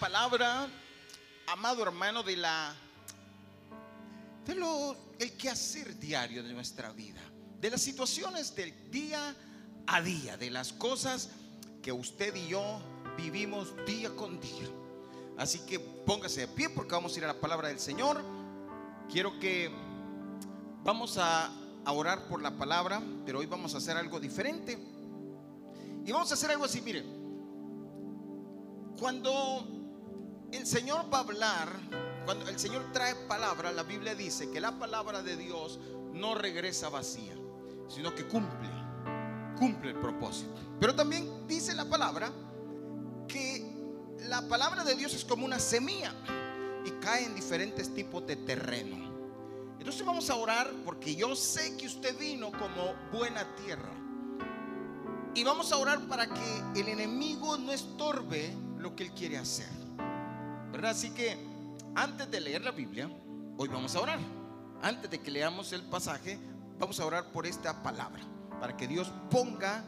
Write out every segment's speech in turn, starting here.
palabra, amado hermano, de la de lo el quehacer diario de nuestra vida, de las situaciones del día a día, de las cosas que usted y yo vivimos día con día. Así que póngase de pie porque vamos a ir a la palabra del Señor. Quiero que vamos a, a orar por la palabra, pero hoy vamos a hacer algo diferente. Y vamos a hacer algo así, mire. Cuando el Señor va a hablar, cuando el Señor trae palabra, la Biblia dice que la palabra de Dios no regresa vacía, sino que cumple, cumple el propósito. Pero también dice la palabra que la palabra de Dios es como una semilla y cae en diferentes tipos de terreno. Entonces vamos a orar porque yo sé que usted vino como buena tierra. Y vamos a orar para que el enemigo no estorbe lo que él quiere hacer. ¿Verdad? Así que antes de leer la Biblia, hoy vamos a orar. Antes de que leamos el pasaje, vamos a orar por esta palabra. Para que Dios ponga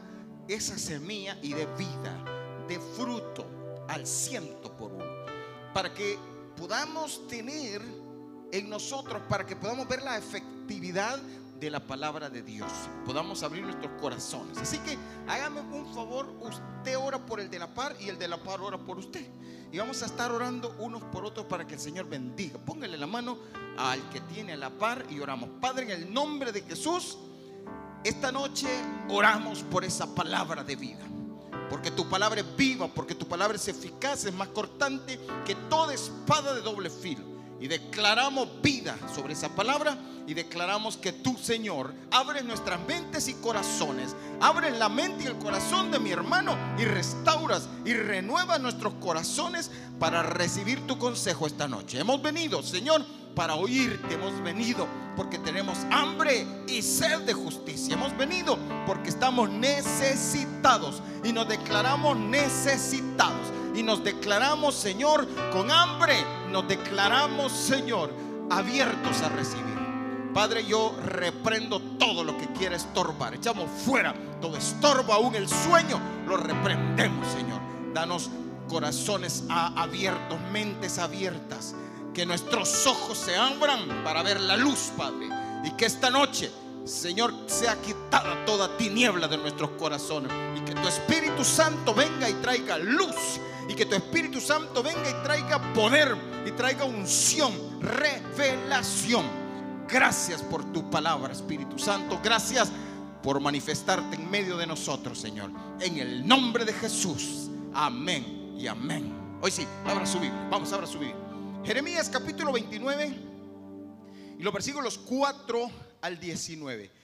esa semilla y de vida, de fruto al ciento por uno. Para que podamos tener en nosotros, para que podamos ver la efectividad de la palabra de Dios. Podamos abrir nuestros corazones. Así que hágame un favor, usted ora por el de la par y el de la par ora por usted. Y vamos a estar orando unos por otros para que el Señor bendiga. Póngale la mano al que tiene la par y oramos. Padre, en el nombre de Jesús, esta noche oramos por esa palabra de vida. Porque tu palabra es viva, porque tu palabra es eficaz, es más cortante que toda espada de doble filo. Y declaramos vida sobre esa palabra y declaramos que tú, Señor, abres nuestras mentes y corazones, abres la mente y el corazón de mi hermano y restauras y renuevas nuestros corazones para recibir tu consejo esta noche. Hemos venido, Señor, para oírte, hemos venido porque tenemos hambre y sed de justicia. Hemos venido porque estamos necesitados y nos declaramos necesitados. Y nos declaramos, Señor, con hambre. Nos declaramos, Señor, abiertos a recibir. Padre, yo reprendo todo lo que quiera estorbar. Echamos fuera todo estorbo, aún el sueño. Lo reprendemos, Señor. Danos corazones abiertos, mentes abiertas. Que nuestros ojos se abran para ver la luz, Padre. Y que esta noche, Señor, sea quitada toda tiniebla de nuestros corazones. Y que tu Espíritu Santo venga y traiga luz. Y que tu Espíritu Santo venga y traiga poder. Y traiga unción, revelación. Gracias por tu palabra, Espíritu Santo. Gracias por manifestarte en medio de nosotros, Señor. En el nombre de Jesús. Amén y amén. Hoy sí, abra su Biblia. Vamos, abra su Biblia. Jeremías capítulo 29 y los versículos 4 al 19.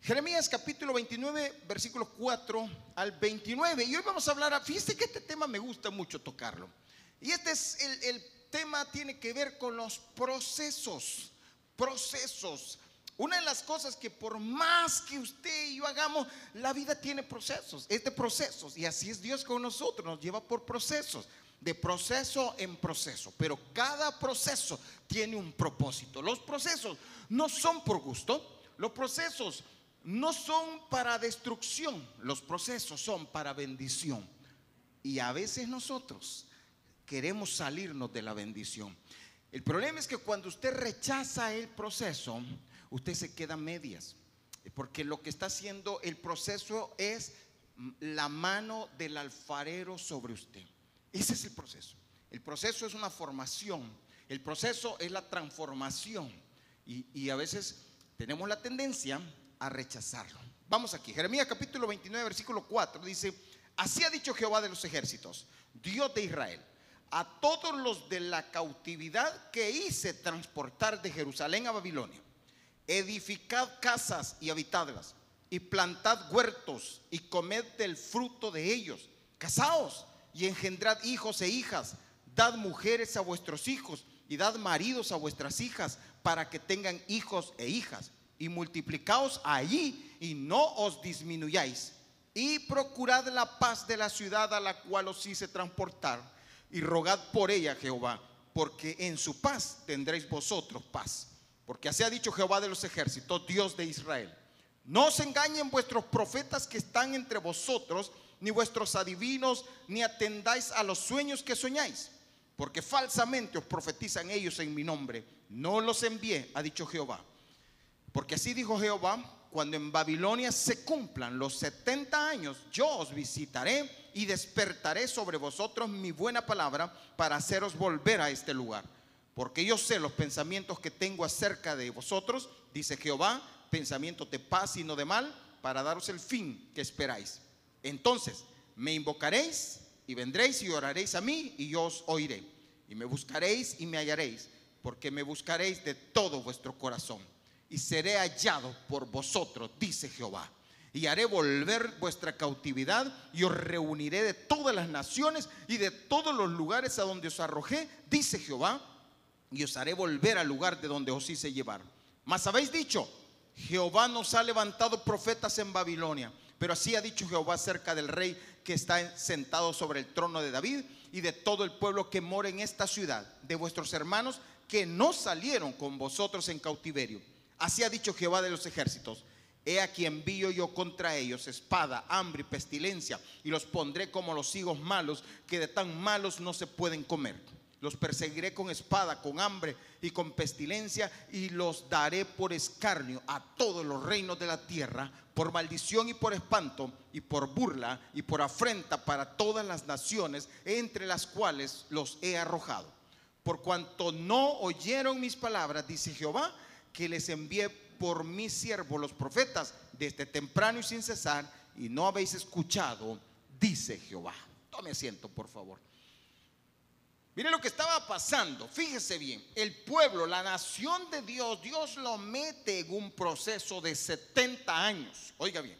Jeremías capítulo 29, versículos 4 al 29. Y hoy vamos a hablar, fíjese que este tema me gusta mucho tocarlo. Y este es el, el tema, tiene que ver con los procesos procesos. Una de las cosas que por más que usted y yo hagamos, la vida tiene procesos, es de procesos. Y así es Dios con nosotros, nos lleva por procesos, de proceso en proceso. Pero cada proceso tiene un propósito. Los procesos no son por gusto, los procesos no son para destrucción, los procesos son para bendición. Y a veces nosotros queremos salirnos de la bendición. El problema es que cuando usted rechaza el proceso, usted se queda medias. Porque lo que está haciendo el proceso es la mano del alfarero sobre usted. Ese es el proceso. El proceso es una formación. El proceso es la transformación. Y, a veces tenemos la tendencia a rechazarlo. Vamos aquí. Jeremías capítulo 29, versículo 4 dice, así ha dicho Jehová de los ejércitos, Dios de Israel a todos los de la cautividad que hice transportar de Jerusalén a Babilonia. Edificad casas y habitadlas, y plantad huertos y comed del fruto de ellos. Casaos y engendrad hijos e hijas. Dad mujeres a vuestros hijos y dad maridos a vuestras hijas para que tengan hijos e hijas. Y multiplicaos allí y no os disminuyáis. Y procurad la paz de la ciudad a la cual os hice transportar y rogad por ella, Jehová, porque en su paz tendréis vosotros paz. Porque así ha dicho Jehová de los ejércitos, Dios de Israel. No os engañen vuestros profetas que están entre vosotros, ni vuestros adivinos, ni atendáis a los sueños que soñáis. porque falsamente os profetizan ellos en mi nombre. No los envié, ha dicho Jehová. Porque así dijo Jehová, cuando en Babilonia se cumplan los 70 años, yo os visitaré y despertaré sobre vosotros mi buena palabra para haceros volver a este lugar. Porque yo sé los pensamientos que tengo acerca de vosotros, dice Jehová, pensamientos de paz y no de mal, para daros el fin que esperáis. Entonces me invocaréis y vendréis y oraréis a mí y yo os oiré. Y me buscaréis y me hallaréis, porque me buscaréis de todo vuestro corazón. Y seré hallado por vosotros, dice Jehová. Y haré volver vuestra cautividad y os reuniré de todas las naciones y de todos los lugares a donde os arrojé, dice Jehová. Y os haré volver al lugar de donde os hice llevar. Mas habéis dicho, Jehová nos ha levantado profetas en Babilonia. Pero así ha dicho Jehová acerca del rey que está sentado sobre el trono de David y de todo el pueblo que mora en esta ciudad, de vuestros hermanos que no salieron con vosotros en cautiverio. Así ha dicho Jehová de los ejércitos. He aquí envío yo contra ellos espada, hambre y pestilencia, y los pondré como los higos malos, que de tan malos no se pueden comer. Los perseguiré con espada, con hambre y con pestilencia, y los daré por escarnio a todos los reinos de la tierra, por maldición y por espanto, y por burla y por afrenta para todas las naciones, entre las cuales los he arrojado. Por cuanto no oyeron mis palabras, dice Jehová, que les envié por mis siervos los profetas desde temprano y sin cesar, y no habéis escuchado, dice Jehová. Tome asiento, por favor. Mire lo que estaba pasando, fíjese bien, el pueblo, la nación de Dios, Dios lo mete en un proceso de 70 años. Oiga bien,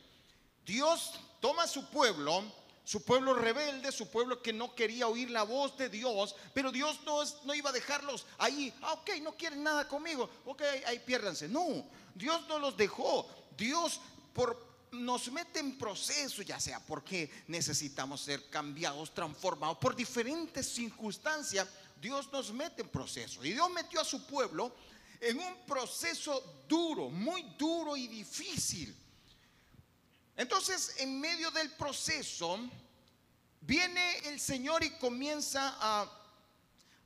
Dios toma a su pueblo, su pueblo rebelde, su pueblo que no quería oír la voz de Dios, pero Dios no, no iba a dejarlos ahí, ah, ok, no quieren nada conmigo, ok, ahí piérdanse. No, Dios no los dejó, Dios por nos mete en proceso, ya sea porque necesitamos ser cambiados, transformados por diferentes circunstancias, Dios nos mete en proceso. Y Dios metió a su pueblo en un proceso duro, muy duro y difícil. Entonces, en medio del proceso, viene el Señor y comienza a,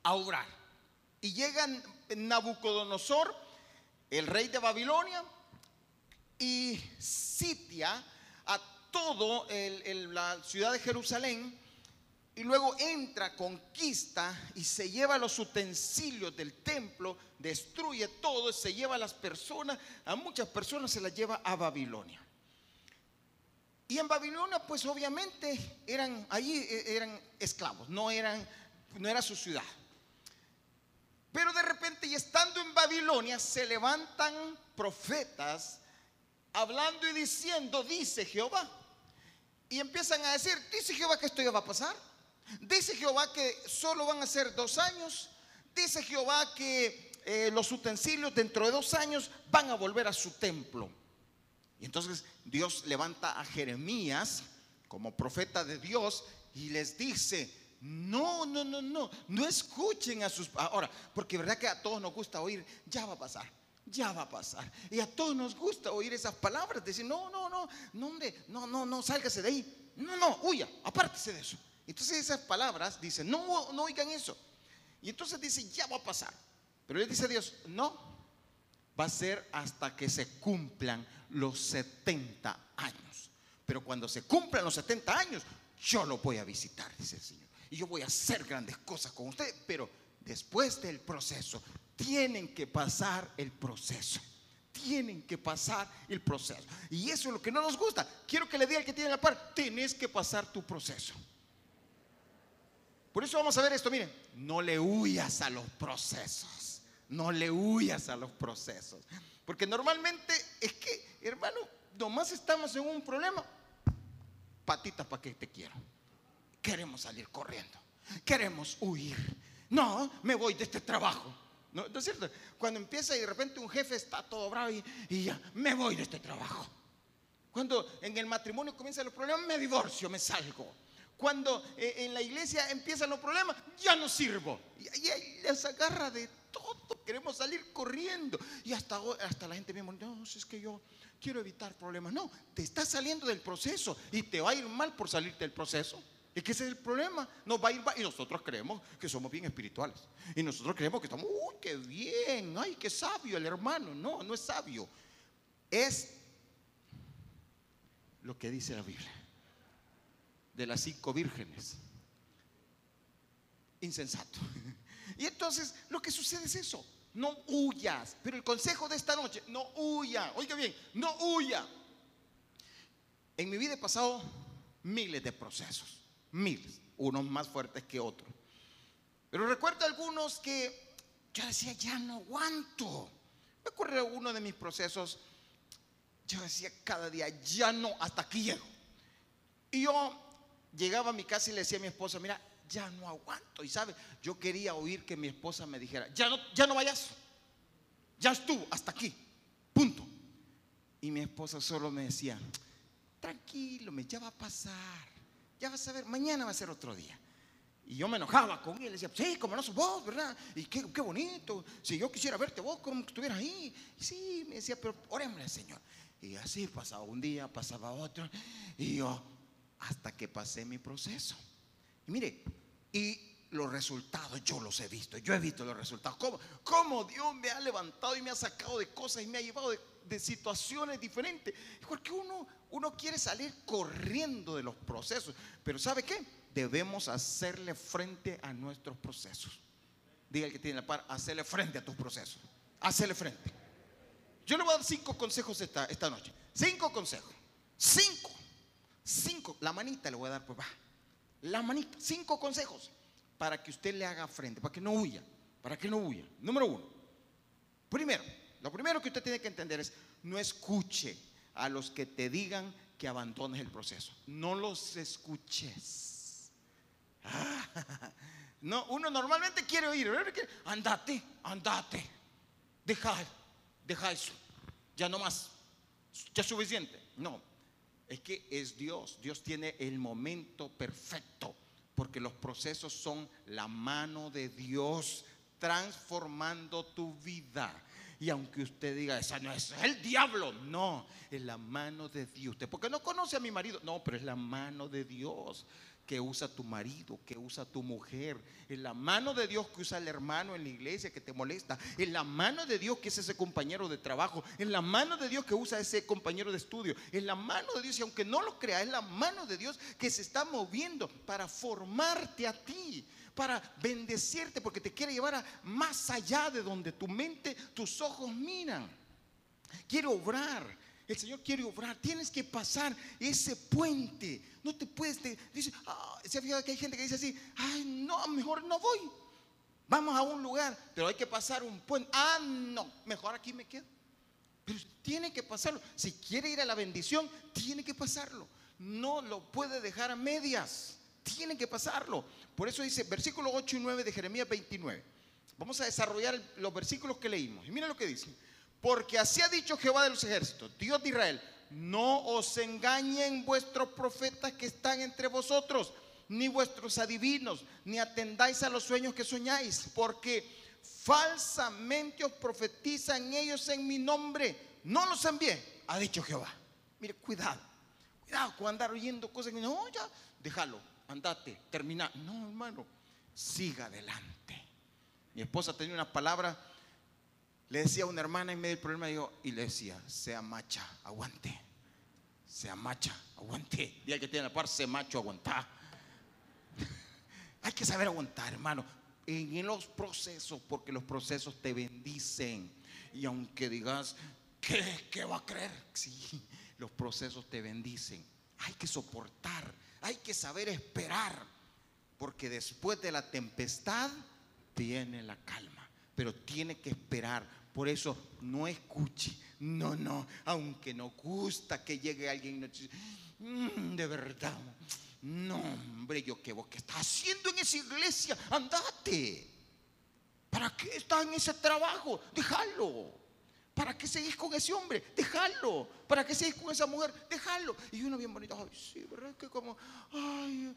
a orar. Y llega Nabucodonosor, el rey de Babilonia, y sitia a todo la ciudad de Jerusalén y luego entra, conquista y se lleva los utensilios del templo, destruye todo, se lleva a las personas, a muchas personas se las lleva a Babilonia. Y en Babilonia, pues obviamente eran allí e, eran esclavos, no eran no era su ciudad. Pero de repente y estando en Babilonia se levantan profetas hablando y diciendo, dice Jehová. Y empiezan a decir, dice Jehová que esto ya va a pasar. Dice Jehová que solo van a ser dos años. Dice Jehová que eh, los utensilios dentro de dos años van a volver a su templo. Y entonces Dios levanta a Jeremías como profeta de Dios y les dice, no, no, no, no, no escuchen a sus... Ahora, porque verdad que a todos nos gusta oír, ya va a pasar ya va a pasar. Y a todos nos gusta oír esas palabras, decir, no, no, no, no, hombre, no, no, no, sálgase de ahí. No, no, huya, apártese de eso. Entonces esas palabras dicen, no, no oigan eso. Y entonces dice, ya va a pasar. Pero le dice Dios, no, va a ser hasta que se cumplan los 70 años. Pero cuando se cumplan los 70 años, yo lo voy a visitar, dice el Señor. Y yo voy a hacer grandes cosas con usted, pero después del proceso, tienen que pasar el proceso. Tienen que pasar el proceso. Y eso es lo que no nos gusta. Quiero que le diga al que tiene la par, tienes que pasar tu proceso. Por eso vamos a ver esto, miren, no le huyas a los procesos. No le huyas a los procesos. Porque normalmente es que, hermano, nomás estamos en un problema. Patita, ¿para qué te quiero? Queremos salir corriendo. Queremos huir. No, me voy de este trabajo. ¿No, es cierto? Cuando empieza y de repente un jefe está todo bravo y, ya, me voy de este trabajo. Cuando en el matrimonio comienzan los problemas, me divorcio, me salgo. Cuando eh, en la iglesia empiezan los problemas, ya no sirvo. Y, ahí les agarra de todo. Queremos salir corriendo. Y hasta, hasta la gente mismo, no, es que yo quiero evitar problemas. No, te estás saliendo del proceso y te va a ir mal por salirte del proceso. Es que ese es el problema. Nos va a ir y nosotros creemos que somos bien espirituales. Y nosotros creemos que estamos, uy, qué bien, ay, qué sabio el hermano. No, no es sabio. Es lo que dice la Biblia. De las cinco vírgenes. Insensato. Y entonces lo que sucede es eso. No huyas. Pero el consejo de esta noche, no huya. Oiga bien, no huya. En mi vida he pasado miles de procesos. Miles. Unos más fuertes que otros. Pero recuerdo algunos que yo decía, ya no aguanto. Me ocurrió uno de mis procesos. Yo decía cada día, ya no, hasta aquí llego. Y yo llegaba a mi casa y le decía a mi esposa, mira, ya no aguanto. Y sabe, yo quería oír que mi esposa me dijera, ya no, ya no vayas, ya estuvo, hasta aquí, punto. Y mi esposa solo me decía, tranquilo, ya va a pasar, ya vas a ver, mañana va a ser otro día. Y yo me enojaba con él, le decía, sí, como no sos vos, ¿verdad? Y qué, qué bonito, si yo quisiera verte vos, como que estuvieras ahí. Sí, me decía, pero orémosle Señor. Y así pasaba un día, pasaba otro, y yo, hasta que pasé mi proceso. Y mire, y los resultados yo los he visto, yo he visto los resultados. ¿Cómo, cómo Dios me ha levantado y me ha sacado de cosas y me ha llevado de, situaciones diferentes? Porque uno, uno quiere salir corriendo de los procesos, pero ¿sabe qué? Debemos hacerle frente a nuestros procesos. Diga el que tiene la par, hacerle frente a tus procesos. Hacerle frente. Yo le voy a dar cinco consejos esta, esta noche. Cinco consejos. Cinco. Cinco. La manita le voy a dar, pues va la manita. Cinco consejos para que usted le haga frente, para que no huya, para que no huya. Número uno. Primero, lo primero que usted tiene que entender es, no escuche a los que te digan que abandones el proceso. No los escuches. no, uno normalmente quiere oír, andate, andate, deja, deja eso, ya no más, ya es suficiente. No, es que es Dios. Dios tiene el momento perfecto, porque los procesos son la mano de Dios transformando tu vida. Y aunque usted diga, esa no es el diablo, no, es la mano de Dios. Usted, porque no conoce a mi marido, no, pero es la mano de Dios que usa tu marido, que usa tu mujer, en la mano de Dios que usa el hermano en la iglesia que te molesta, en la mano de Dios que es ese compañero de trabajo, en la mano de Dios que usa ese compañero de estudio, en la mano de Dios, y aunque no lo crea, es la mano de Dios que se está moviendo para formarte a ti, para bendecirte, porque te quiere llevar a más allá de donde tu mente, tus ojos miran. Quiere obrar. El Señor quiere obrar. Tienes que pasar ese puente. No te puedes. dice, ah, se ha fijado que hay gente que dice así: Ay, no, mejor no voy. Vamos a un lugar, pero hay que pasar un puente. Ah, no, mejor aquí me quedo. Pero tiene que pasarlo. Si quiere ir a la bendición, tiene que pasarlo. No lo puede dejar a medias. Tiene que pasarlo. Por eso dice versículo 8 y 9 de Jeremías 29. Vamos a desarrollar los versículos que leímos. Y mira lo que dice. Porque así ha dicho Jehová de los ejércitos, Dios de Israel, no os engañen vuestros profetas que están entre vosotros, ni vuestros adivinos, ni atendáis a los sueños que soñáis, porque falsamente os profetizan ellos en mi nombre. No los envié, ha dicho Jehová. Mire, cuidado, cuidado con andar oyendo cosas que no, ya, déjalo, andate, termina. No, hermano, siga adelante. Mi esposa tenía una palabra le decía a una hermana en medio del problema y le decía, sea macha, aguante. Sea macha, aguante. Día que tiene la par, sea macho, aguanta. Hay que saber aguantar, hermano. En los procesos, porque los procesos te bendicen. Y aunque digas, ¿qué, qué va a creer? Sí, los procesos te bendicen. Hay que soportar, hay que saber esperar. Porque después de la tempestad viene la calma. Pero tiene que esperar por eso no escuche. No, no, aunque no gusta que llegue alguien y mm, de verdad. No, hombre, yo qué vos qué estás haciendo en esa iglesia, andate. ¿Para qué estás en ese trabajo? Déjalo. ¿Para qué seguís con ese hombre? Déjalo. ¿Para qué seguís con esa mujer? Déjalo. Y uno bien bonito, ay, sí, ¿verdad? Que como, ay,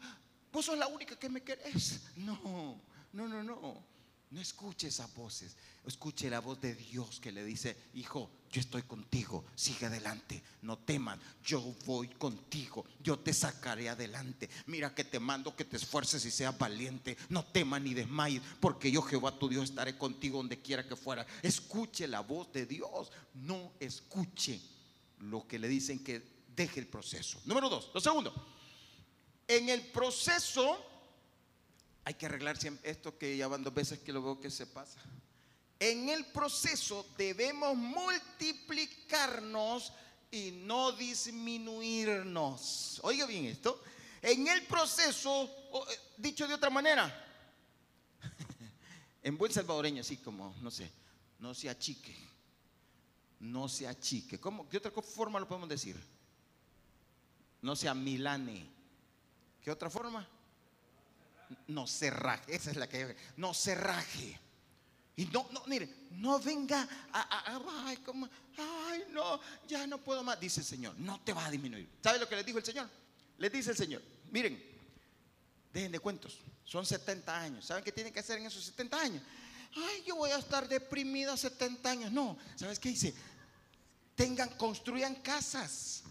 vos sos la única que me querés. No, no, no, no. No escuche esas voces. Escuche la voz de Dios que le dice, hijo, yo estoy contigo, sigue adelante, no teman, yo voy contigo, yo te sacaré adelante. Mira que te mando que te esfuerces y seas valiente, no temas ni desmayes, porque yo Jehová tu Dios estaré contigo donde quiera que fuera. Escuche la voz de Dios, no escuche lo que le dicen que deje el proceso. Número dos, lo segundo, en el proceso hay que arreglar esto que ya van dos veces que lo veo que se pasa. En el proceso debemos multiplicarnos y no disminuirnos. Oiga bien esto. En el proceso, eh, dicho de otra manera, en buen salvadoreño, así como, no sé, no se achique. No se achique. ¿Cómo? ¿Qué otra forma lo podemos decir? No sea milane. ¿Qué otra forma? No se raje. Esa es la que no se raje. Y no, no, mire, no venga ay, como, ay, no, ya no puedo más. Dice el Señor, no te va a disminuir. ¿Sabe lo que le dijo el Señor? Le dice el Señor, miren, dejen de cuentos, son 70 años. ¿Saben qué tienen que hacer en esos 70 años? Ay, yo voy a estar deprimida 70 años. No, ¿sabes qué dice? Tengan, construyan casas,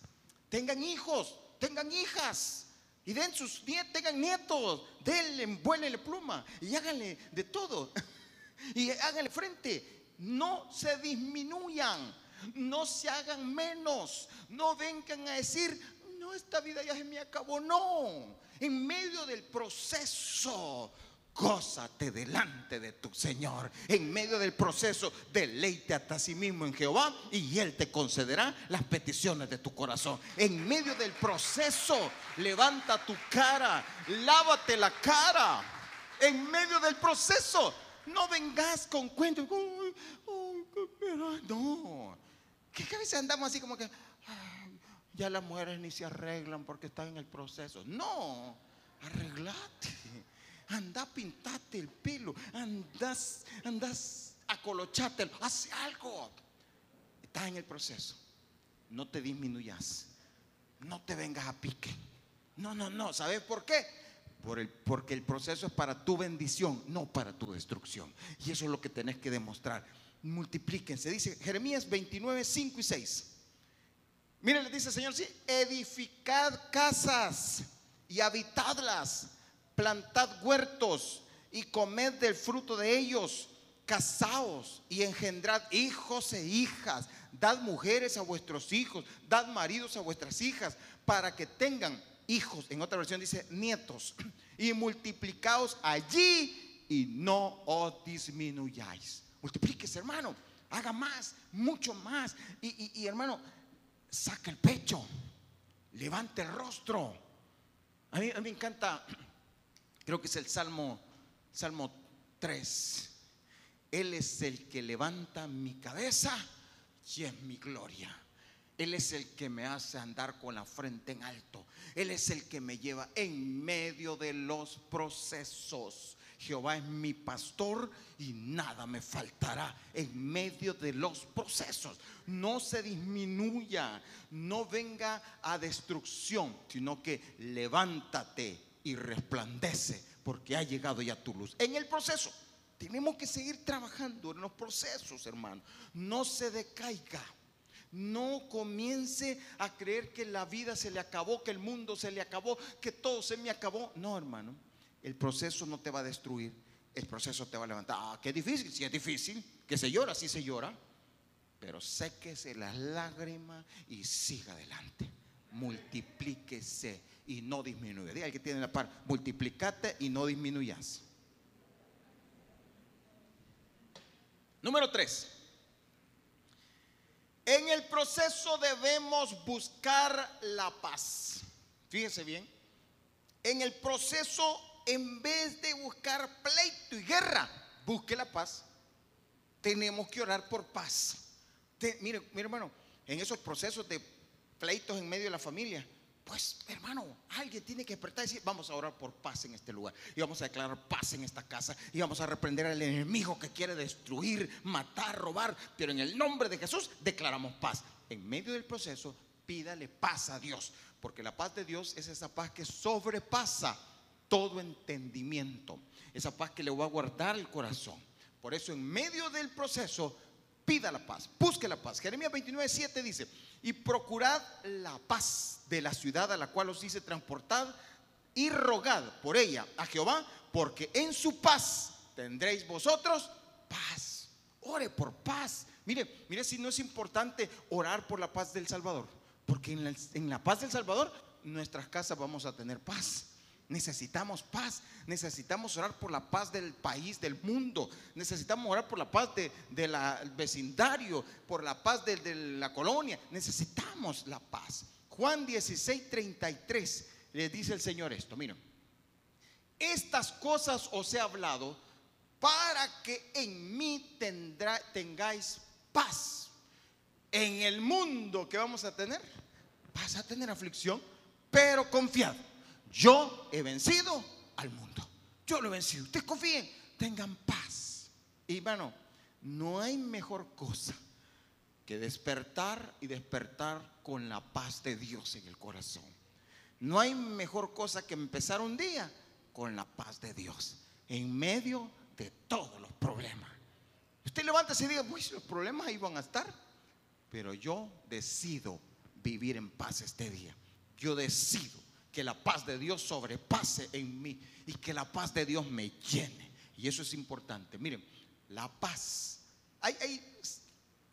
tengan hijos, tengan hijas y den sus nietos, tengan nietos, denle, vuélenle pluma y háganle de todo. y háganle frente. No se disminuyan, no se hagan menos, no vengan a decir, no, esta vida ya se me acabó. No, en medio del proceso Gózate delante de tu Señor. En medio del proceso, deleite a sí mismo en Jehová y Él te concederá las peticiones de tu corazón. En medio del proceso, levanta tu cara, lávate la cara. En medio del proceso, no vengas con cuentos. No, que a veces andamos así como que ya las mujeres ni se arreglan porque están en el proceso. No, arreglate anda pintate el pelo, andas, andas acolochate, hace algo. Estás en el proceso. No te disminuyas. No te vengas a pique. No, no, no. ¿Sabes por qué? Por el, porque el proceso es para tu bendición, no para tu destrucción. Y eso es lo que tenés que demostrar. Multiplíquense. Dice Jeremías 29, 5 y 6. Miren, le dice el Señor, edificad casas y habitadlas plantad huertos y comed del fruto de ellos, casaos y engendrad hijos e hijas, dad mujeres a vuestros hijos, dad maridos a vuestras hijas, para que tengan hijos, en otra versión dice nietos, y multiplicaos allí y no os disminuyáis. Multiplíquese, hermano, haga más, mucho más. Y, hermano, saca el pecho, levante el rostro. A mí, a mí me encanta Creo que es el Salmo, Salmo 3. Él es el que levanta mi cabeza y es mi gloria. Él es el que me hace andar con la frente en alto. Él es el que me lleva en medio de los procesos. Jehová es mi pastor y nada me faltará en medio de los procesos. No se disminuya, no venga a destrucción, sino que levántate y resplandece porque ha llegado ya tu luz. En el proceso, tenemos que seguir trabajando en los procesos, hermano. No se decaiga. No comience a creer que la vida se le acabó, que el mundo se le acabó, que todo se me acabó. No, hermano. El proceso no te va a destruir. El proceso te va a levantar. Ah, qué difícil. Si es difícil, que se llora, sí se llora. Pero séquese las lágrimas y siga adelante. Multiplíquese y no disminuye. Diga que tiene la par, multiplicate y no disminuyas. Número tres. En el proceso debemos buscar la paz. Fíjese bien. En el proceso, en vez de buscar pleito y guerra, busque la paz. Tenemos que orar por paz. mire, mire, hermano, en esos procesos de pleitos en medio de la familia, pues hermano, alguien tiene que despertar y decir, vamos a orar por paz en este lugar. Y vamos a declarar paz en esta casa. Y vamos a reprender al enemigo que quiere destruir, matar, robar. Pero en el nombre de Jesús declaramos paz. En medio del proceso, pídale paz a Dios. Porque la paz de Dios es esa paz que sobrepasa todo entendimiento. esa paz que le va a guardar el corazón. Por eso en medio del proceso pida la paz, busque la paz. Jeremías 29, 7 dice, y procurad la paz de la ciudad a la cual os hice transportar y rogad por ella a Jehová, porque en su paz tendréis vosotros paz. Ore por paz. Mire, mire si no es importante orar por la paz del Salvador, porque en la, en la paz del Salvador nuestras casas vamos a tener paz. Necesitamos paz, necesitamos orar por la paz del país, del mundo, necesitamos orar por la paz del vecindario, por la paz de, la colonia, necesitamos la paz. Juan 16, 33 le dice el Señor esto, miren, estas cosas os he hablado para que en mí tengáis paz. En el mundo que vamos a tener, vas a tener aflicción, pero confiad yo he vencido al mundo. Yo lo he vencido. Ustedes confíen, tengan paz. Y bueno, no hay mejor cosa que despertar y despertar con la paz de Dios en el corazón. No hay mejor cosa que empezar un día con la paz de Dios en medio de todos los problemas. Usted levanta y diga, pues los problemas ahí van a estar, pero yo decido vivir en paz este día. Yo decido que la paz de Dios sobrepase en mí y que la paz de Dios me llene. Y eso es importante. Miren, la paz. Hay,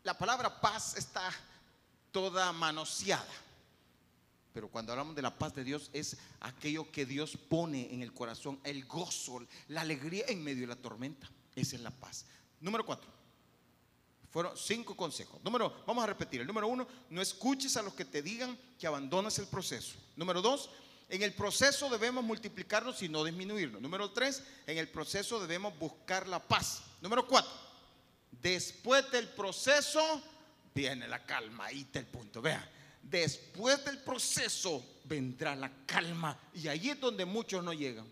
la palabra paz está toda manoseada. Pero cuando hablamos de la paz de Dios es aquello que Dios pone en el corazón, el gozo, la alegría en medio de la tormenta. Esa es la paz. Número cuatro. Fueron cinco consejos. Número, vamos a repetir. El número uno, no escuches a los que te digan que abandonas el proceso. Número dos, en el proceso debemos multiplicarnos y no disminuirnos. Número tres, en el proceso debemos buscar la paz. Número cuatro, después del proceso viene la calma. Ahí está el punto. Vea, después del proceso vendrá la calma. Y ahí es donde muchos no llegan.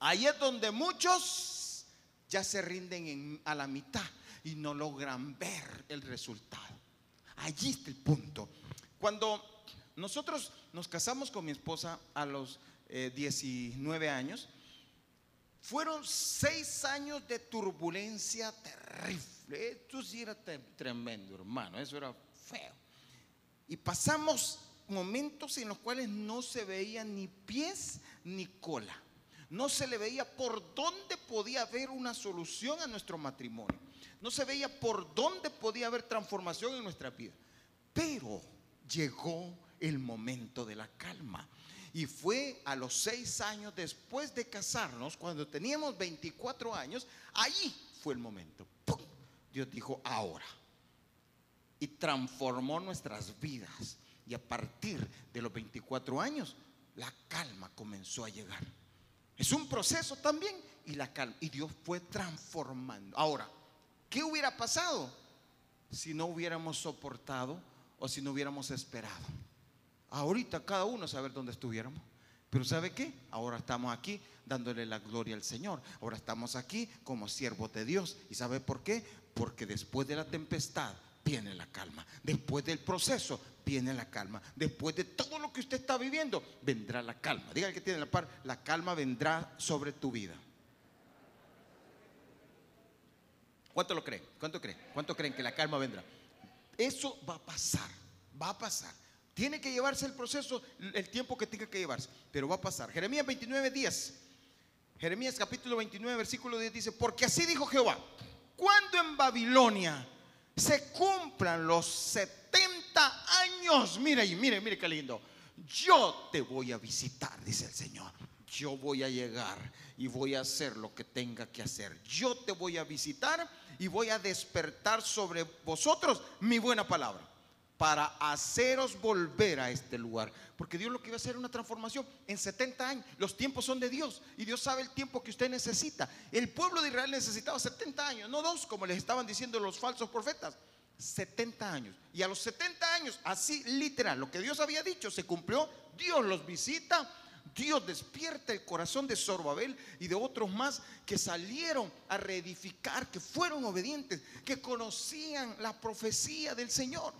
Ahí es donde muchos ya se rinden a la mitad y no logran ver el resultado. Allí está el punto. Cuando nosotros nos casamos con mi esposa a los 19 eh, años. Fueron seis años de turbulencia terrible. Esto sí era tremendo, hermano. Eso era feo. Y pasamos momentos en los cuales no se veía ni pies ni cola. No se le veía por dónde podía haber una solución a nuestro matrimonio. No se veía por dónde podía haber transformación en nuestra vida. Pero llegó el momento de la calma. Y fue a los seis años después de casarnos, cuando teníamos 24 años, allí fue el momento. Dios dijo, ahora. Y transformó nuestras vidas. Y a partir de los 24 años, la calma comenzó a llegar. Es un proceso también y la calma. Y Dios fue transformando. Ahora, ¿qué hubiera pasado si no hubiéramos soportado o si no hubiéramos esperado? Ahorita cada uno sabe dónde estuviéramos. Pero ¿sabe qué? Ahora estamos aquí dándole la gloria al Señor. Ahora estamos aquí como siervos de Dios. ¿Y sabe por qué? Porque después de la tempestad viene la calma. Después del proceso viene la calma. Después de todo lo que usted está viviendo, vendrá la calma. Diga que tiene la par, la calma vendrá sobre tu vida. ¿Cuánto lo cree? ¿Cuánto cree? ¿Cuánto creen que la calma vendrá? Eso va a pasar, va a pasar. Tiene que llevarse el proceso el tiempo que tenga que llevarse, pero va a pasar. Jeremías 29, 10. Jeremías capítulo 29, versículo 10 dice, porque así dijo Jehová, cuando en Babilonia se cumplan los 70 años, mire y mire, mire qué lindo, yo te voy a visitar, dice el Señor. Yo voy a llegar y voy a hacer lo que tenga que hacer. Yo te voy a visitar y voy a despertar sobre vosotros mi buena palabra para haceros volver a este lugar. Porque Dios lo que iba a hacer una transformación en 70 años. Los tiempos son de Dios y Dios sabe el tiempo que usted necesita. El pueblo de Israel necesitaba 70 años, no dos, como les estaban diciendo los falsos profetas. 70 años. Y a los 70 años, así literal, lo que Dios había dicho se cumplió. Dios los visita. Dios despierta el corazón de Zorobabel y de otros más que salieron a reedificar, que fueron obedientes, que conocían la profecía del Señor.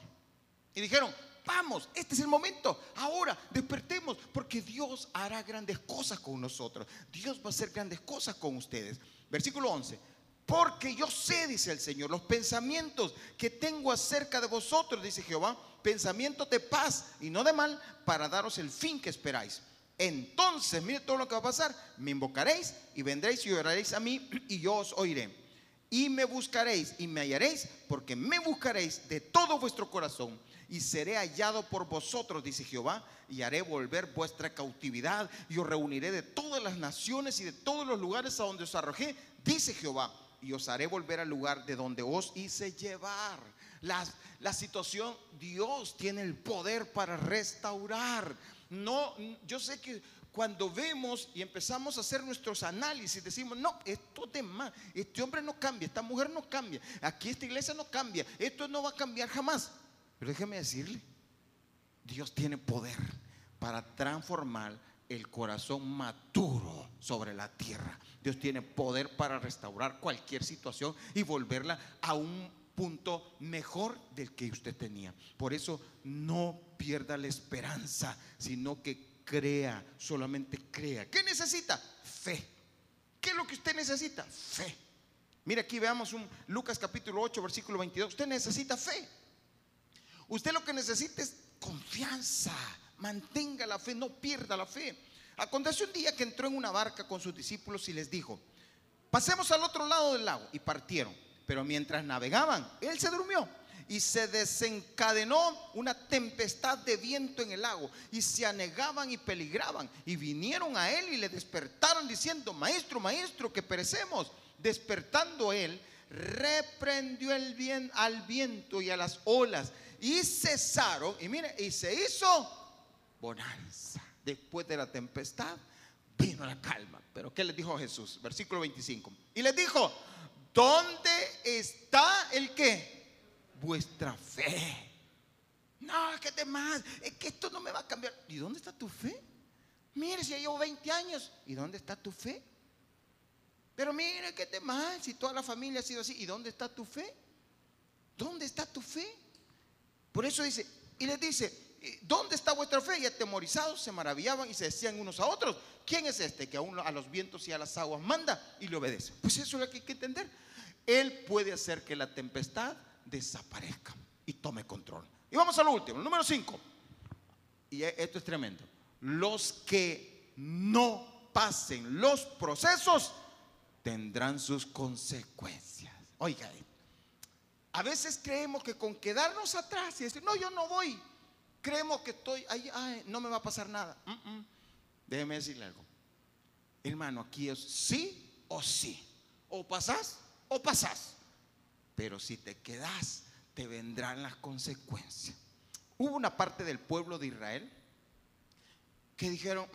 Y dijeron, Vamos, este es el momento. Ahora despertemos porque Dios hará grandes cosas con nosotros. Dios va a hacer grandes cosas con ustedes. Versículo 11. Porque yo sé, dice el Señor, los pensamientos que tengo acerca de vosotros, dice Jehová, pensamientos de paz y no de mal, para daros el fin que esperáis. Entonces, mire todo lo que va a pasar. Me invocaréis y vendréis y oraréis a mí y yo os oiré. Y me buscaréis y me hallaréis, porque me buscaréis de todo vuestro corazón y seré hallado por vosotros, dice Jehová, y haré volver vuestra cautividad y os reuniré de todas las naciones y de todos los lugares a donde os arrojé, dice Jehová y os haré volver al lugar de donde os hice llevar. La, la situación, Dios tiene el poder para restaurar. No, yo sé que cuando vemos y empezamos a hacer nuestros análisis, decimos, no, esto es de más, este hombre no cambia, esta mujer no cambia, aquí esta iglesia no cambia, esto no va a cambiar jamás. Pero déjeme decirle, Dios tiene poder para transformar el corazón maduro sobre la tierra. Dios tiene poder para restaurar cualquier situación y volverla a un punto mejor del que usted tenía. Por eso no pierda la esperanza, sino que crea, solamente crea. ¿Qué necesita? Fe. ¿Qué es lo que usted necesita? Fe. Mira aquí veamos un Lucas capítulo 8 versículo 22. Usted necesita fe. Usted lo que necesita es confianza. Mantenga la fe, no pierda la fe. Aconteció un día que entró en una barca con sus discípulos y les dijo, pasemos al otro lado del lago. Y partieron. Pero mientras navegaban, él se durmió y se desencadenó una tempestad de viento en el lago y se anegaban y peligraban y vinieron a él y le despertaron diciendo, maestro, maestro, que perecemos. Despertando él, reprendió el bien, al viento y a las olas y cesaron y mire, y se hizo bonanza. Después de la tempestad vino la calma. Pero ¿qué les dijo Jesús? Versículo 25. Y les dijo, ¿dónde está el que? Vuestra fe. No, es que demás, es que esto no me va a cambiar. ¿Y dónde está tu fe? Mire, si ya llevo 20 años, ¿y dónde está tu fe? Pero mire, qué demás, si toda la familia ha sido así, ¿y dónde está tu fe? ¿Dónde está tu fe? Por eso dice, y les dice, ¿dónde está vuestra fe? Y atemorizados se maravillaban y se decían unos a otros, ¿quién es este que aún a los vientos y a las aguas manda y le obedece? Pues eso es lo que hay que entender. Él puede hacer que la tempestad desaparezca y tome control. Y vamos al último, el número 5. Y e, esto es tremendo. Los que no pasen los procesos tendrán sus consecuencias. Oiga, a veces creemos que con quedarnos atrás y decir, no, yo no voy, creemos que estoy ahí, ay, no me va a pasar nada. Déjeme decirle algo. Hermano, aquí es sí o sí. O pasás o pasás. Pero si te quedas, te vendrán las consecuencias. Hubo una parte del pueblo de Israel que dijeron,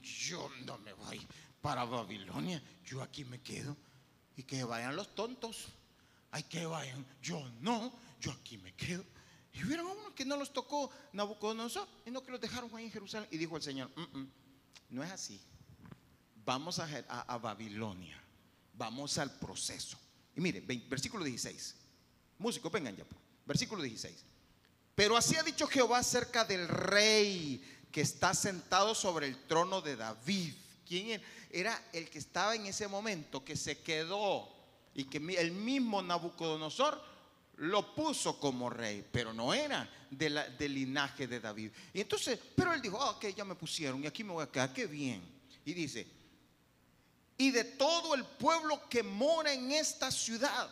yo no me voy para Babilonia, yo aquí me quedo. Y que vayan los tontos. Hay que vayan, yo no, yo aquí me quedo. Y hubieron unos que no los tocó Nabucodonosor, y no que los dejaron ahí en Jerusalén. Y dijo el Señor, no es así. Vamos a, a, Babilonia, vamos al proceso. Y mire, versículo 16. Músicos, vengan ya. Pues. Versículo 16. Pero así ha dicho Jehová acerca del rey que está sentado sobre el trono de David. ¿Quién era el que estaba en ese momento, que se quedó y que el mismo Nabucodonosor lo puso como rey, pero no era del linaje de David. Y entonces, pero él dijo, ah, ok, ya me pusieron y aquí me voy a quedar, qué bien. Y dice, y de todo el pueblo que mora en esta ciudad,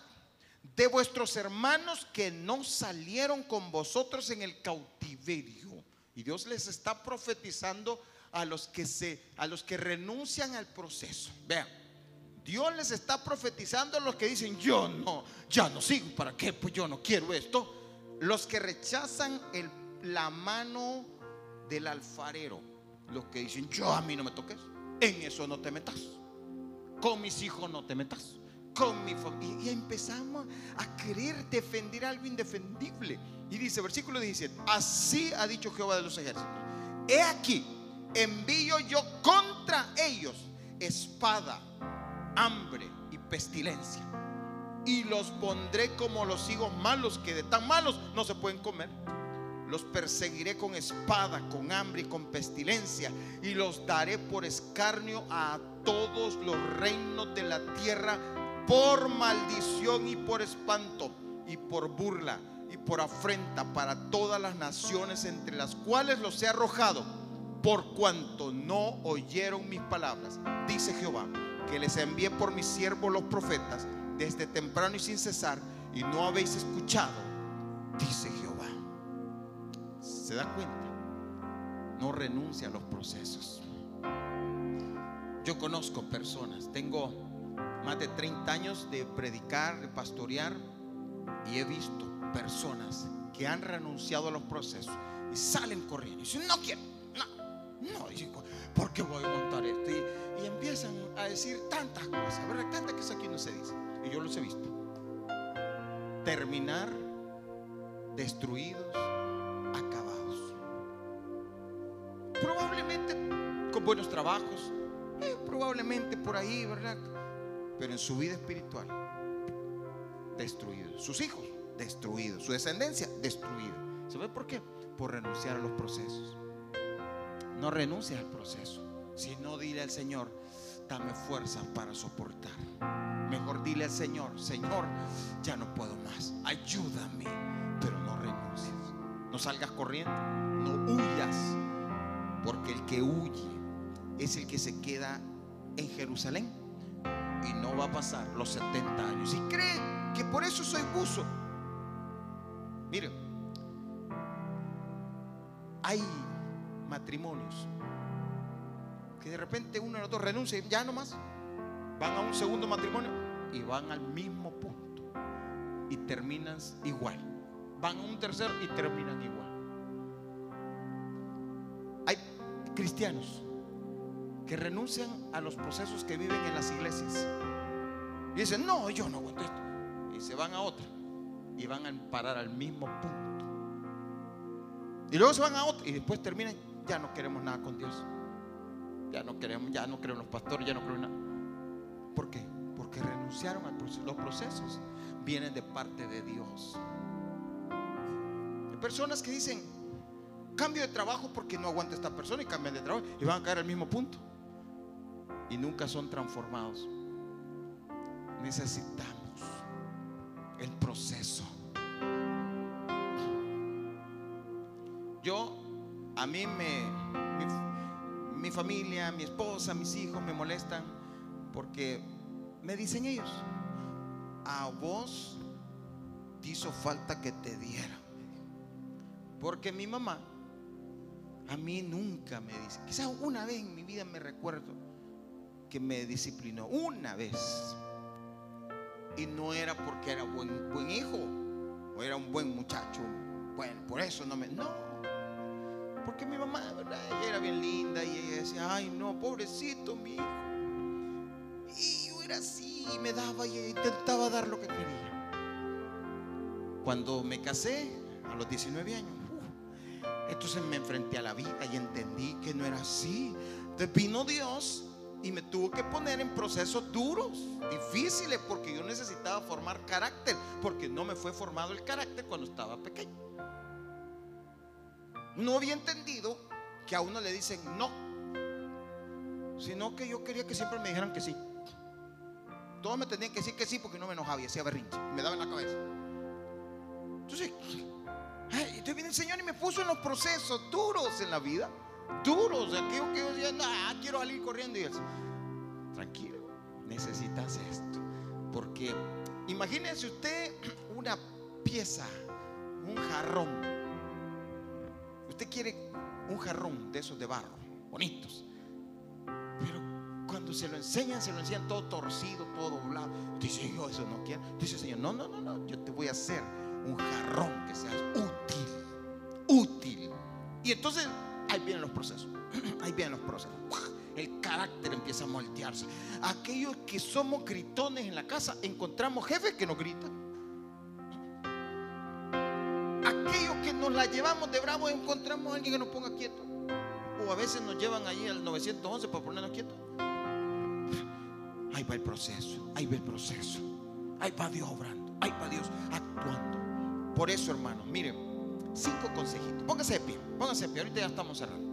de vuestros hermanos que no salieron con vosotros en el cautiverio. Y Dios les está profetizando a los que se a los que renuncian al proceso. Vean, Dios les está profetizando a los que dicen, yo no, ya no sigo, ¿para qué? Pues yo no quiero esto. Los que rechazan la mano del alfarero, los que dicen, yo a mí no me toques, en eso no te metas. Con mis hijos no te metas. Con mi familia. Y empezamos a querer defender algo indefendible. Y dice, versículo 17, así ha dicho Jehová de los ejércitos. He aquí, envío yo contra ellos espada hambre y pestilencia. Y los pondré como los higos malos que de tan malos no se pueden comer. los perseguiré con espada, con hambre y con pestilencia, y los daré por escarnio a todos los reinos de la tierra, por maldición y por espanto, y por burla y por afrenta para todas las naciones entre las cuales los he arrojado, por cuanto no oyeron mis palabras, dice Jehová, que les envié por mis siervos los profetas, desde temprano y sin cesar, y no habéis escuchado, dice Jehová. ¿Se da cuenta? No renuncia a los procesos. Yo conozco personas, tengo más de 30 años de predicar, de pastorear, y he visto personas que han renunciado a los procesos y salen corriendo y dicen, no quiero, no, ¿por qué voy a montar esto? Y, empiezan a decir tantas cosas, ¿verdad? Tantas que aquí no se dice, y yo los he visto. Terminar destruidos, Probablemente con buenos trabajos, eh, probablemente por ahí, ¿verdad? Pero en su vida espiritual, destruido. Sus hijos, destruidos. Su descendencia, destruida. ¿Sabe por qué? Por renunciar a los procesos. No renuncies al proceso, sino dile al Señor, dame fuerza para soportar. Mejor dile al Señor, Señor, ya no puedo más, ayúdame, pero no renuncies. No salgas corriendo, no huyas porque el que huye es el que se queda en Jerusalén y no va a pasar los 70 años. Y cree que por eso soy buzo. Miren, hay matrimonios que de repente uno y el otro renuncia y ya nomás van a un segundo matrimonio y van al mismo punto y terminan igual. Van a un tercero y terminan igual. cristianos que renuncian a los procesos que viven en las iglesias. Y dicen, no, yo no aguanto esto. Y se van a otra. Y van a parar al mismo punto. Y luego se van a otra. Y después terminan, ya no queremos nada con Dios. Ya no queremos, ya no creo en los pastores, ya no creo en nada. ¿Por qué? Porque renunciaron a los procesos. Vienen de parte de Dios. Hay personas que dicen, Cambio de trabajo porque no aguanta esta persona y cambian de trabajo y van a caer al mismo punto. Y nunca son transformados. Necesitamos el proceso. A mí me, mi, mi familia, mi esposa, mis hijos me molestan porque me dicen ellos, a vos te hizo falta que te diera. Porque mi mamá a mí nunca me dice. Quizás una vez en mi vida me recuerdo que me disciplinó. Una vez. Y no era porque era buen, buen hijo o era un buen muchacho. Bueno, por eso no me. No. Porque mi mamá, ¿verdad? Era bien linda y ella decía, ay, no, pobrecito mi hijo. Y yo era así, y me daba y intentaba dar lo que quería. Cuando me casé, a los 19 años, entonces me enfrenté a la vida y entendí que no era así. Entonces vino Dios y me tuvo que poner en procesos duros, difíciles, porque yo necesitaba formar carácter, porque no me fue formado el carácter cuando estaba pequeño. No había entendido que a uno le dicen no, sino que yo quería que siempre me dijeran que sí. Todos me tenían que decir que sí porque no me enojaba y hacía berrinche, me daba en la cabeza. Entonces, entonces viene el Señor y me puso en los procesos duros en la vida. Duros. Aquello que yo decía, no, quiero salir corriendo. Y él, tranquilo, necesitas esto. Porque imagínense usted una pieza, un jarrón. Usted quiere un jarrón de esos de barro, bonitos. Pero cuando se lo enseñan, se lo enseñan todo torcido, todo doblado. Dice, yo eso no quiero. Dice, Señor, no, no, no, no, yo te voy a hacer un jarrón que sea útil, útil. Y entonces ahí vienen los procesos, ahí vienen los procesos. El carácter empieza a moldearse. Aquellos que somos gritones en la casa, encontramos jefes que nos gritan. Nos la llevamos de bravo, encontramos a alguien que nos ponga quieto. O a veces nos llevan allí al 911 para ponernos quietos. Ahí va el proceso, ahí va el proceso. Ahí va Dios obrando, ahí va Dios actuando. Por eso, hermanos, miren, cinco consejitos. Póngase de pie, póngase de pie, ahorita ya estamos cerrando.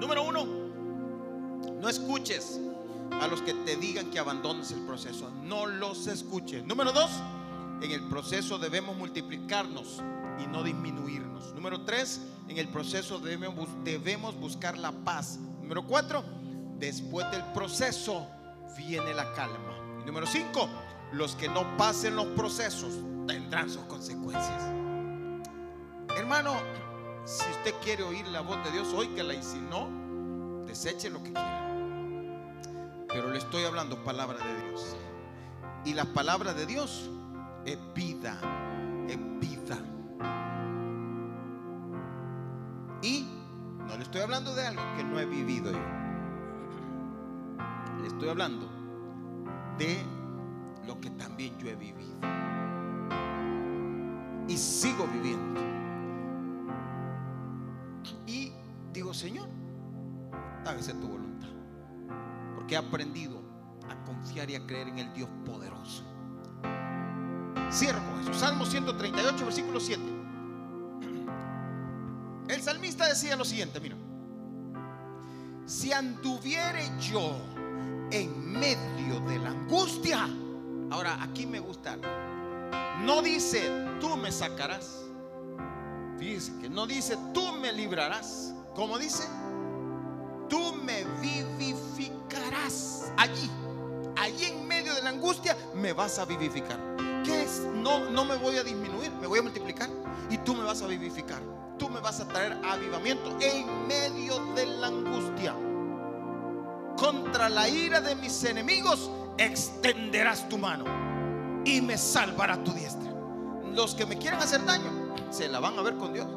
Número uno, no escuches a los que te digan que abandones el proceso. No los escuches. Número dos, en el proceso debemos multiplicarnos y no disminuirnos. Número tres, en el proceso debemos, buscar la paz. Número cuatro, después del proceso viene la calma. Número cinco, los que no pasen los procesos tendrán sus consecuencias. Hermano, si usted quiere oír la voz de Dios, oígala y si no, deseche lo que quiera. Pero le estoy hablando palabra de Dios. Y la palabra de Dios es vida, es vida. Y no le estoy hablando de algo que no he vivido yo. Le estoy hablando de lo que también yo he vivido. Y sigo viviendo. Y digo, Señor, hágase tu voluntad. Porque he aprendido a confiar y a creer en el Dios poderoso. Cierro con eso. Salmo 138, versículo 7. El salmista decía lo siguiente, mira. Si anduviere yo en medio de la angustia, ahora aquí me gusta. No dice, tú me sacarás. Fíjese que no dice, tú me librarás. Como dice, Allí, allí en medio de la angustia, me vas a vivificar. ¿Qué es? No, no me voy a disminuir, me voy a multiplicar. Y tú me vas a vivificar. Tú me vas a traer avivamiento en medio de la angustia. Contra la ira de mis enemigos extenderás tu mano y me salvará tu diestra. Los que me quieren hacer daño se la van a ver con Dios.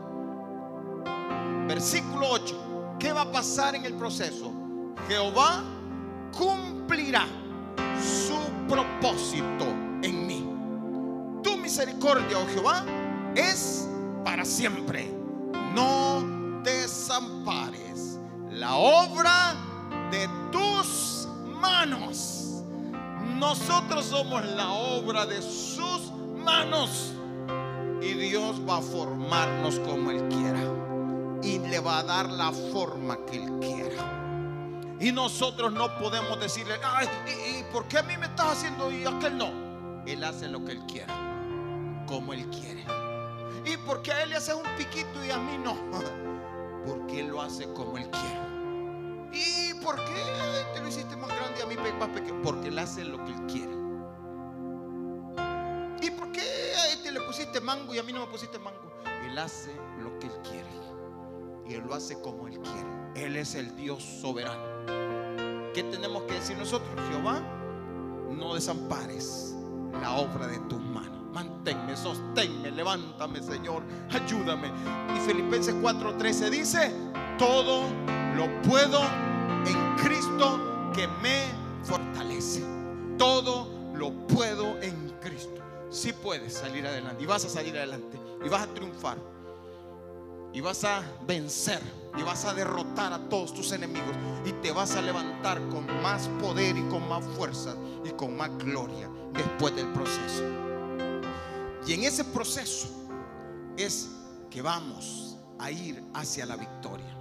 Versículo 8. ¿Qué va a pasar en el proceso? Jehová cumplirá su propósito en mí. Tu misericordia, oh Jehová, es para siempre. No desampares la obra de tus manos. Nosotros somos la obra de sus manos. Y Dios va a formarnos como Él quiera. Y le va a dar la forma que Él quiera. Y nosotros no podemos decirle, ay, ¿y, por qué a mí me estás haciendo y aquel no? Él hace lo que Él quiera, como Él quiere. ¿Y por qué a Él le hace un piquito y a mí no? Porque Él lo hace como Él quiere. ¿Y por qué te lo hiciste más grande y a mí más pequeño? Porque Él hace lo que Él quiere. ¿Y por qué a este le pusiste mango y a mí no me pusiste mango? Él hace lo que Él quiere. Y Él lo hace como Él quiere. Él es el Dios soberano. ¿Qué tenemos que decir nosotros? Jehová, no desampares la obra de tus manos. Manténme, sosténme, levántame, Señor, ayúdame. Y Filipenses 4:13 dice, todo lo puedo en Cristo que me fortalece. Todo lo puedo en Cristo. Si puedes salir adelante y vas a salir adelante y vas a triunfar y vas a vencer y vas a derrotar a todos tus enemigos y te vas a levantar con más poder y con más fuerza y con más gloria después del proceso. Y en ese proceso es que vamos a ir hacia la victoria,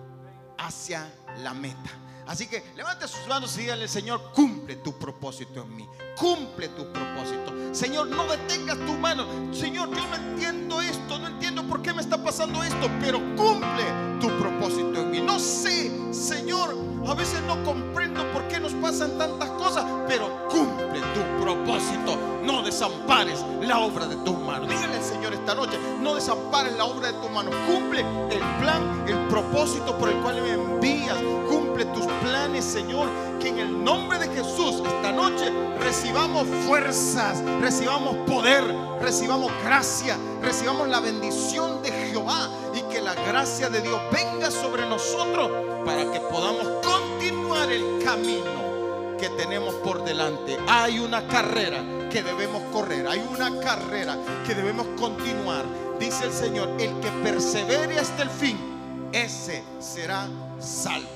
hacia la meta. Así que levante sus manos y dígale, Señor, cumple tu propósito en mí. Cumple tu propósito. Señor, no detengas tu mano. Señor, yo no entiendo esto, no entiendo por qué me está pasando esto, pero cumple tu propósito en mí. No sé, Señor, a veces no comprendo por qué nos pasan tantas cosas, pero cumple tu propósito. No desampares la obra de tus manos. Dígale al Señor esta noche, no desampares la obra de tus manos. Cumple el plan, el propósito por el cual me envías. Tus planes, Señor. Que en el nombre de Jesús esta noche recibamos fuerzas, recibamos poder, recibamos gracia, recibamos la bendición de Jehová y que la gracia de Dios venga sobre nosotros para que podamos continuar el camino que tenemos por delante. Hay una carrera que debemos correr, hay una carrera que debemos continuar. Dice el Señor, el que persevere hasta el fin, ese será salvo.